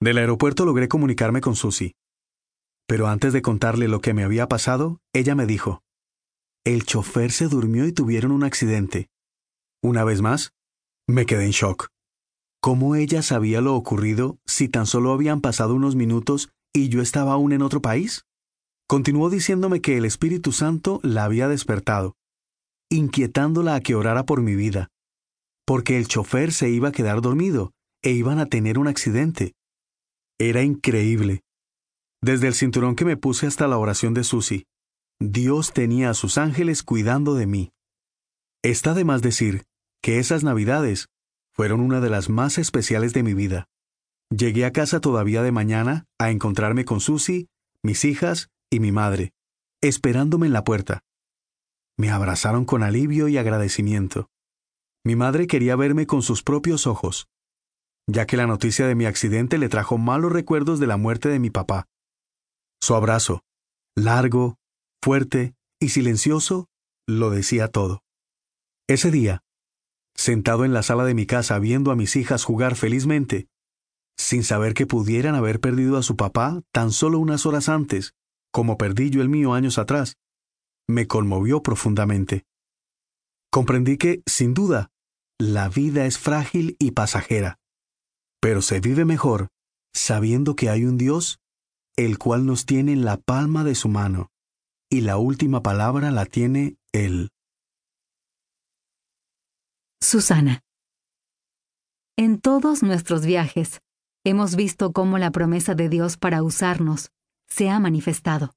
Del aeropuerto logré comunicarme con Susie. Pero antes de contarle lo que me había pasado, ella me dijo, el chofer se durmió y tuvieron un accidente. Una vez más, me quedé en shock. ¿Cómo ella sabía lo ocurrido si tan solo habían pasado unos minutos y yo estaba aún en otro país? Continuó diciéndome que el Espíritu Santo la había despertado, inquietándola a que orara por mi vida, porque el chofer se iba a quedar dormido e iban a tener un accidente. Era increíble. Desde el cinturón que me puse hasta la oración de Susi, Dios tenía a sus ángeles cuidando de mí. Está de más decir que esas navidades fueron una de las más especiales de mi vida. Llegué a casa todavía de mañana a encontrarme con Susi, mis hijas y mi madre, esperándome en la puerta. Me abrazaron con alivio y agradecimiento. Mi madre quería verme con sus propios ojos, ya que la noticia de mi accidente le trajo malos recuerdos de la muerte de mi papá. Su abrazo, largo, fuerte y silencioso, lo decía todo. Ese día, sentado en la sala de mi casa viendo a mis hijas jugar felizmente, sin saber que pudieran haber perdido a su papá tan solo unas horas antes, como perdí yo el mío años atrás, me conmovió profundamente. Comprendí que, sin duda, la vida es frágil y pasajera, pero se vive mejor sabiendo que hay un Dios el cual nos tiene en la palma de su mano, y la última palabra la tiene Él. Susana. En todos nuestros viajes, hemos visto cómo la promesa de Dios para usarnos se ha manifestado.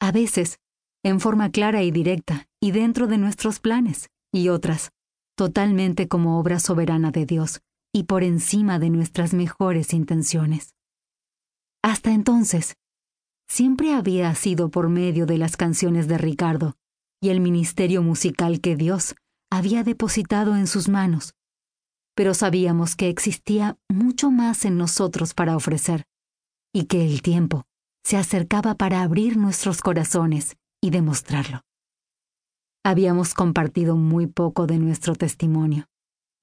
A veces, en forma clara y directa, y dentro de nuestros planes, y otras, totalmente como obra soberana de Dios, y por encima de nuestras mejores intenciones. Hasta entonces, siempre había sido por medio de las canciones de Ricardo y el ministerio musical que Dios había depositado en sus manos, pero sabíamos que existía mucho más en nosotros para ofrecer, y que el tiempo se acercaba para abrir nuestros corazones y demostrarlo. Habíamos compartido muy poco de nuestro testimonio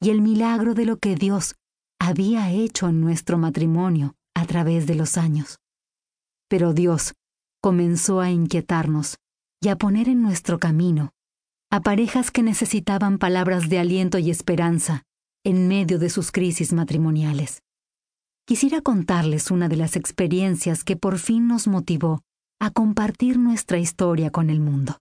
y el milagro de lo que Dios había hecho en nuestro matrimonio a través de los años. Pero Dios comenzó a inquietarnos y a poner en nuestro camino a parejas que necesitaban palabras de aliento y esperanza en medio de sus crisis matrimoniales. Quisiera contarles una de las experiencias que por fin nos motivó a compartir nuestra historia con el mundo.